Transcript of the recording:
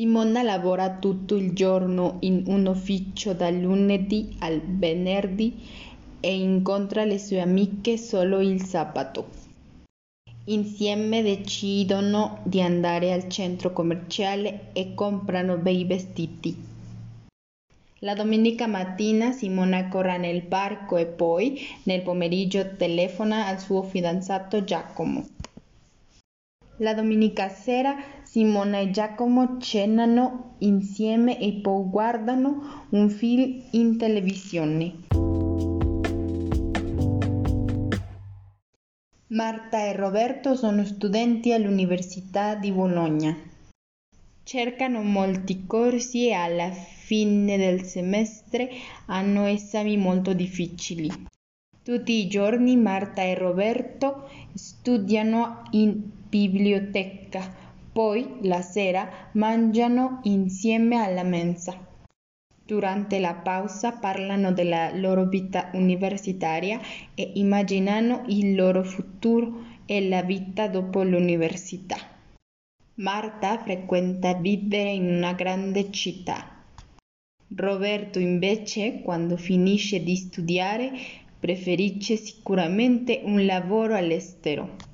Simona lavora tutto il giorno in un ufficio dal lunedì al venerdì e incontra le sue amiche solo il sabato. Insieme decidono di andare al centro commerciale e comprano bei vestiti. La domenica mattina Simona corre nel parco e poi, nel pomeriggio, telefona al suo fidanzato Giacomo. La domenica sera Simona e Giacomo cenano insieme e poi guardano un film in televisione. Marta e Roberto sono studenti all'Università di Bologna. Cercano molti corsi e alla fine del semestre hanno esami molto difficili. Tutti i giorni Marta e Roberto studiano in biblioteca, poi la sera mangiano insieme alla mensa. Durante la pausa parlano della loro vita universitaria e immaginano il loro futuro e la vita dopo l'università. Marta frequenta vivere in una grande città. Roberto invece, quando finisce di studiare, preferisce sicuramente un lavoro all'estero.